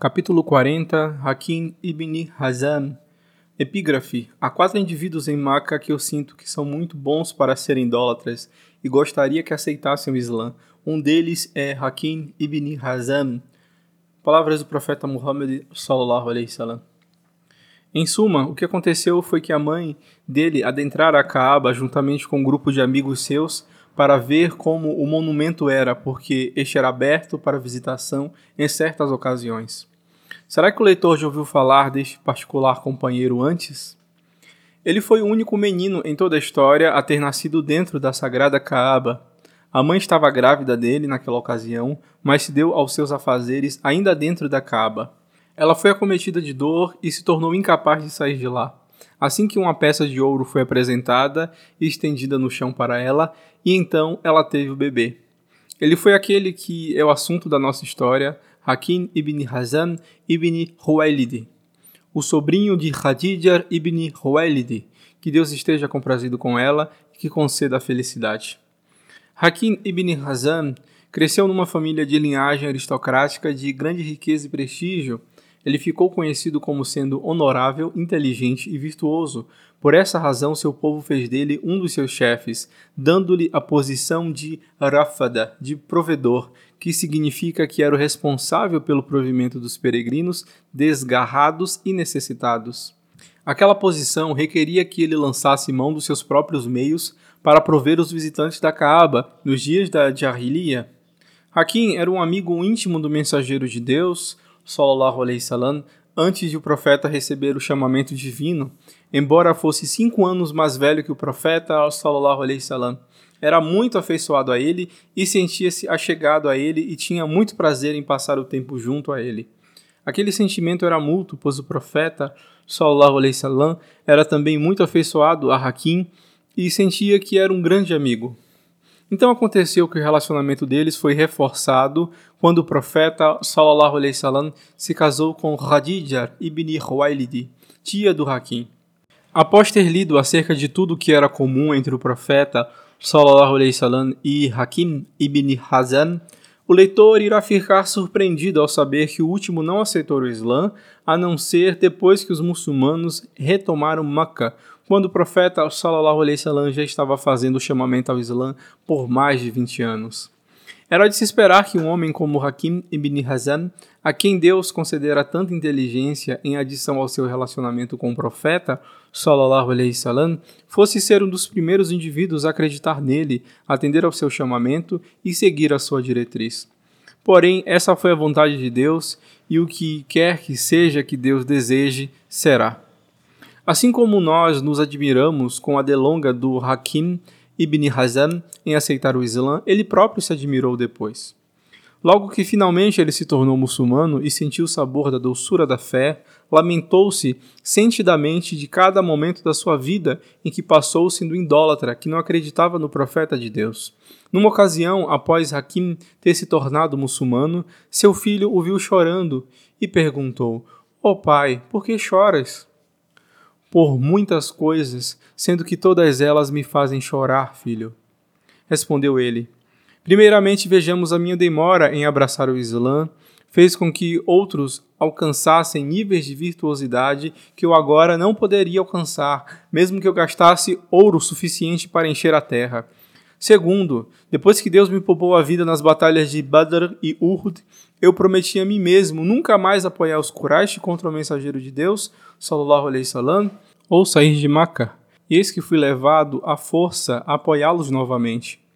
Capítulo 40 Hakim ibn Hazan Epígrafe Há quatro indivíduos em Maca que eu sinto que são muito bons para serem idólatras e gostaria que aceitassem o Islã. Um deles é Hakim ibn Hazan. Palavras do profeta Muhammad sallallahu alaihi wasallam. Em suma, o que aconteceu foi que a mãe dele adentrara a Kaaba juntamente com um grupo de amigos seus para ver como o monumento era, porque este era aberto para visitação em certas ocasiões. Será que o leitor já ouviu falar deste particular companheiro antes? Ele foi o único menino em toda a história a ter nascido dentro da sagrada Kaaba. A mãe estava grávida dele naquela ocasião, mas se deu aos seus afazeres ainda dentro da Kaaba. Ela foi acometida de dor e se tornou incapaz de sair de lá. Assim que uma peça de ouro foi apresentada e estendida no chão para ela, e então ela teve o bebê. Ele foi aquele que é o assunto da nossa história, Hakim ibn Hazan ibn Huwailid, o sobrinho de Khadija ibn Huwailid, que Deus esteja comprazido com ela e que conceda a felicidade. Hakim ibn Hazan cresceu numa família de linhagem aristocrática de grande riqueza e prestígio, ele ficou conhecido como sendo honorável, inteligente e virtuoso. Por essa razão, seu povo fez dele um dos seus chefes, dando-lhe a posição de Rafada, de provedor, que significa que era o responsável pelo provimento dos peregrinos desgarrados e necessitados. Aquela posição requeria que ele lançasse mão dos seus próprios meios para prover os visitantes da Caaba nos dias da Jahiliya. Hakim era um amigo íntimo do mensageiro de Deus, sallallahu alaihi wasallam, antes de o profeta receber o chamamento divino, embora fosse cinco anos mais velho que o profeta, sallallahu alaihi wasallam, era muito afeiçoado a ele e sentia-se achegado a ele e tinha muito prazer em passar o tempo junto a ele. Aquele sentimento era mútuo, pois o profeta, sallallahu alaihi wasallam, era também muito afeiçoado a Hakim e sentia que era um grande amigo. Então aconteceu que o relacionamento deles foi reforçado quando o profeta sallallahu alaihi wasallam se casou com Khadija ibn Khuwailid, tia do Hakim. Após ter lido acerca de tudo que era comum entre o profeta sallallahu alaihi wasallam e Hakim ibn Hazan, o leitor irá ficar surpreendido ao saber que o último não aceitou o Islã, a não ser depois que os muçulmanos retomaram Meca, quando o profeta sallallahu alaihi já estava fazendo o chamamento ao Islã por mais de 20 anos. Era de se esperar que um homem como Hakim ibn Hazan, a quem Deus concedera tanta inteligência em adição ao seu relacionamento com o profeta, sallallahu alaihi wasallam, fosse ser um dos primeiros indivíduos a acreditar nele, atender ao seu chamamento e seguir a sua diretriz. Porém, essa foi a vontade de Deus, e o que quer que seja que Deus deseje, será. Assim como nós nos admiramos com a delonga do Hakim ibn Hazan em aceitar o Islã, ele próprio se admirou depois. Logo que finalmente ele se tornou muçulmano e sentiu o sabor da doçura da fé, lamentou-se sentidamente de cada momento da sua vida em que passou sendo idólatra, que não acreditava no profeta de Deus. Numa ocasião, após Hakim ter se tornado muçulmano, seu filho o viu chorando e perguntou: Ó oh, pai, por que choras? por muitas coisas, sendo que todas elas me fazem chorar, filho. Respondeu ele: Primeiramente, vejamos a minha demora em abraçar o Islã, fez com que outros alcançassem níveis de virtuosidade que eu agora não poderia alcançar, mesmo que eu gastasse ouro suficiente para encher a terra. Segundo, depois que Deus me poupou a vida nas batalhas de Badr e Uhud, eu prometi a mim mesmo nunca mais apoiar os Quraysh contra o mensageiro de Deus, sallallahu alaihi wasallam, ou sair de Maca. E eis que fui levado à força a apoiá-los novamente.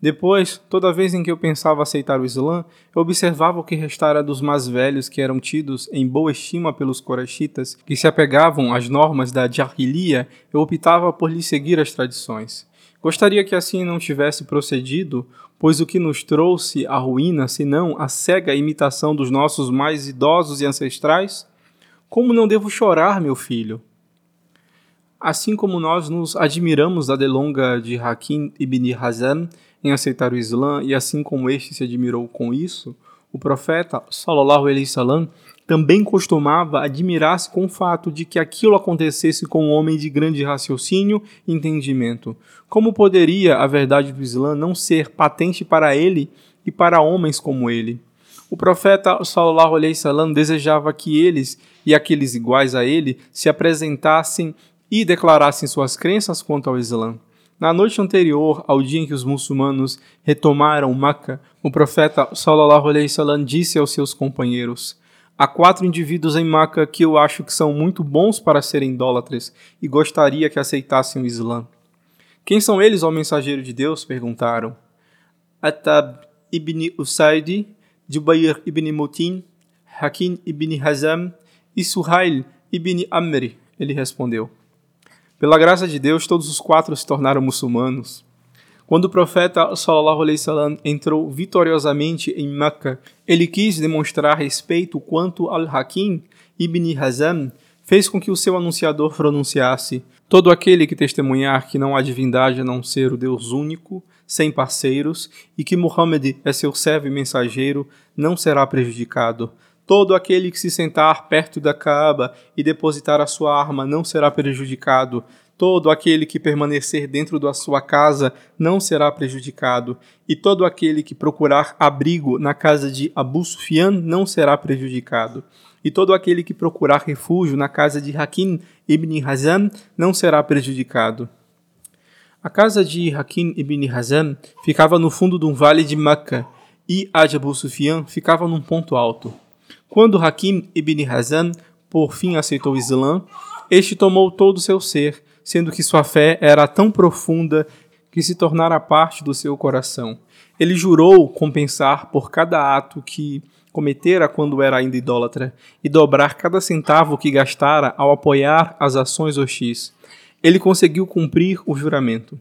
Depois, toda vez em que eu pensava aceitar o Islã, eu observava o que restara dos mais velhos que eram tidos em boa estima pelos Qurayshitas, que se apegavam às normas da Jahiliya, eu optava por lhes seguir as tradições. Gostaria que assim não tivesse procedido, pois o que nos trouxe a ruína, senão a cega imitação dos nossos mais idosos e ancestrais? Como não devo chorar, meu filho? Assim como nós nos admiramos da delonga de Hakim ibn Hazan em aceitar o Islã, e assim como este se admirou com isso, o profeta, sallallahu alaihi wasallam, também costumava admirar-se com o fato de que aquilo acontecesse com um homem de grande raciocínio e entendimento. Como poderia a verdade do Islã não ser patente para ele e para homens como ele? O profeta sallallahu alaihi wasallam desejava que eles e aqueles iguais a ele se apresentassem e declarassem suas crenças quanto ao Islã. Na noite anterior ao dia em que os muçulmanos retomaram Meca, o profeta sallallahu alaihi wasallam disse aos seus companheiros: Há quatro indivíduos em Meca que eu acho que são muito bons para serem idólatras e gostaria que aceitassem o Islã. Quem são eles, ó mensageiro de Deus? perguntaram. Atab ibn Usaidi, Jubayr ibn Mutin, Hakim ibn Hazam e Suhail ibn Amr, ele respondeu. Pela graça de Deus, todos os quatro se tornaram muçulmanos. Quando o profeta sallallahu alaihi wasallam entrou vitoriosamente em Meca, ele quis demonstrar respeito quanto al-Hakim ibn Hazam fez com que o seu anunciador pronunciasse: Todo aquele que testemunhar que não há divindade a não ser o Deus único, sem parceiros, e que Muhammad é seu servo e mensageiro, não será prejudicado. Todo aquele que se sentar perto da Kaaba e depositar a sua arma não será prejudicado. Todo aquele que permanecer dentro da sua casa não será prejudicado, e todo aquele que procurar abrigo na casa de Abu Sufyan não será prejudicado e todo aquele que procurar refúgio na casa de Hakim ibn Hazam não será prejudicado. A casa de Hakim ibn Hazam ficava no fundo de um vale de Meca e a de Abu Sufyan ficava num ponto alto. Quando Hakim ibn Hazam por fim aceitou o Islã, este tomou todo o seu ser, sendo que sua fé era tão profunda que se tornara parte do seu coração. Ele jurou compensar por cada ato que cometera quando era ainda idólatra, e dobrar cada centavo que gastara ao apoiar as ações hostis. Ele conseguiu cumprir o juramento.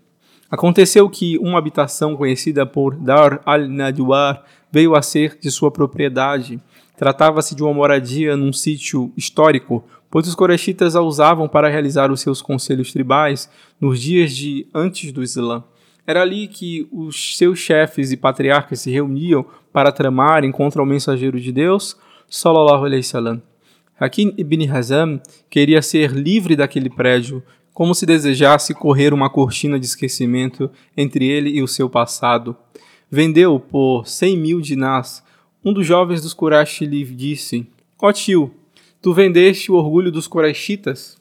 Aconteceu que uma habitação conhecida por Dar al-Nadwar veio a ser de sua propriedade. Tratava-se de uma moradia num sítio histórico, pois os corechitas a usavam para realizar os seus conselhos tribais nos dias de antes do Islã. Era ali que os seus chefes e patriarcas se reuniam para tramarem contra o mensageiro de Deus, Sallallahu Alaihi Wasallam. Hakim ibn Hazam queria ser livre daquele prédio, como se desejasse correr uma cortina de esquecimento entre ele e o seu passado. Vendeu por cem mil dinars. Um dos jovens dos Quraysh lhe disse: Ó oh, tio, tu vendeste o orgulho dos Qurayshitas?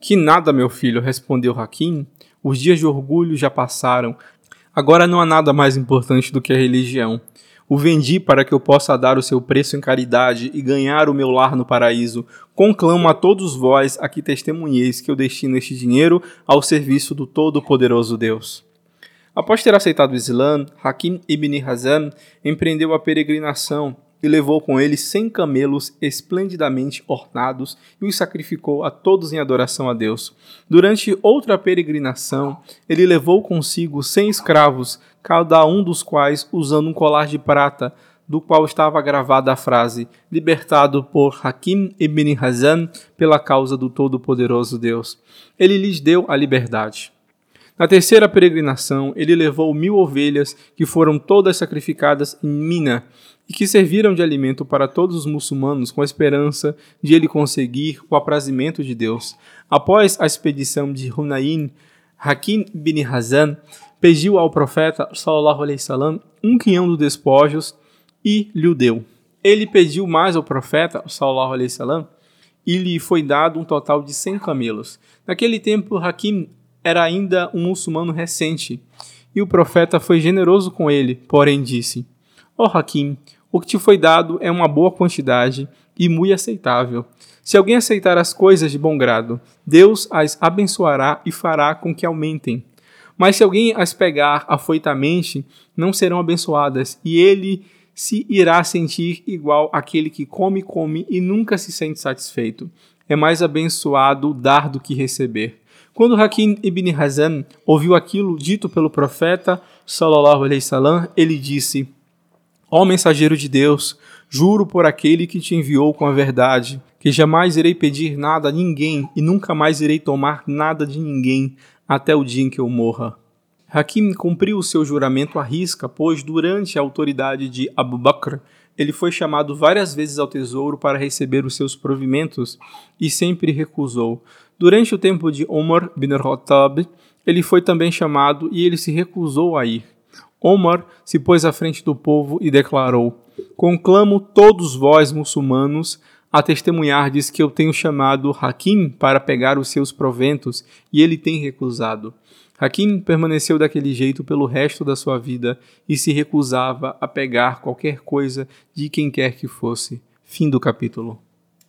Que nada, meu filho, respondeu Hakim. Os dias de orgulho já passaram. Agora não há nada mais importante do que a religião. O vendi para que eu possa dar o seu preço em caridade e ganhar o meu lar no paraíso. Conclamo a todos vós a que testemunheis que eu destino este dinheiro ao serviço do Todo-Poderoso Deus. Após ter aceitado o Islã, Hakim ibn Hazam empreendeu a peregrinação e levou com ele cem camelos esplendidamente ornados e os sacrificou a todos em adoração a Deus. Durante outra peregrinação, ele levou consigo cem escravos, cada um dos quais usando um colar de prata, do qual estava gravada a frase: Libertado por Hakim ibn Hazan pela causa do Todo-Poderoso Deus. Ele lhes deu a liberdade. Na terceira peregrinação, ele levou mil ovelhas, que foram todas sacrificadas em Mina, e que serviram de alimento para todos os muçulmanos com a esperança de ele conseguir o aprazimento de Deus. Após a expedição de Hunayn, Hakim bin Hazan pediu ao profeta sallallahu alaihi wasallam um quinhão dos despojos e lhe deu. Ele pediu mais ao profeta sallallahu alaihi wasallam e lhe foi dado um total de 100 camelos. Naquele tempo, Hakim era ainda um muçulmano recente, e o profeta foi generoso com ele, porém disse: Ó oh, Hakim, o que te foi dado é uma boa quantidade e muito aceitável. Se alguém aceitar as coisas de bom grado, Deus as abençoará e fará com que aumentem. Mas se alguém as pegar afoitamente, não serão abençoadas, e ele se irá sentir igual aquele que come, come e nunca se sente satisfeito. É mais abençoado dar do que receber. Quando Hakim ibn Hazan ouviu aquilo dito pelo profeta, sallallahu alaihi wasallam, ele disse: Ó mensageiro de Deus, juro por aquele que te enviou com a verdade, que jamais irei pedir nada a ninguém e nunca mais irei tomar nada de ninguém até o dia em que eu morra. Hakim cumpriu o seu juramento à risca, pois durante a autoridade de Abu Bakr, ele foi chamado várias vezes ao tesouro para receber os seus provimentos e sempre recusou. Durante o tempo de Omar bin Khattab, ele foi também chamado e ele se recusou a ir. Omar se pôs à frente do povo e declarou: Conclamo todos vós, muçulmanos, a testemunhardes que eu tenho chamado Hakim para pegar os seus proventos, e ele tem recusado. Hakim permaneceu daquele jeito pelo resto da sua vida e se recusava a pegar qualquer coisa de quem quer que fosse. Fim do capítulo.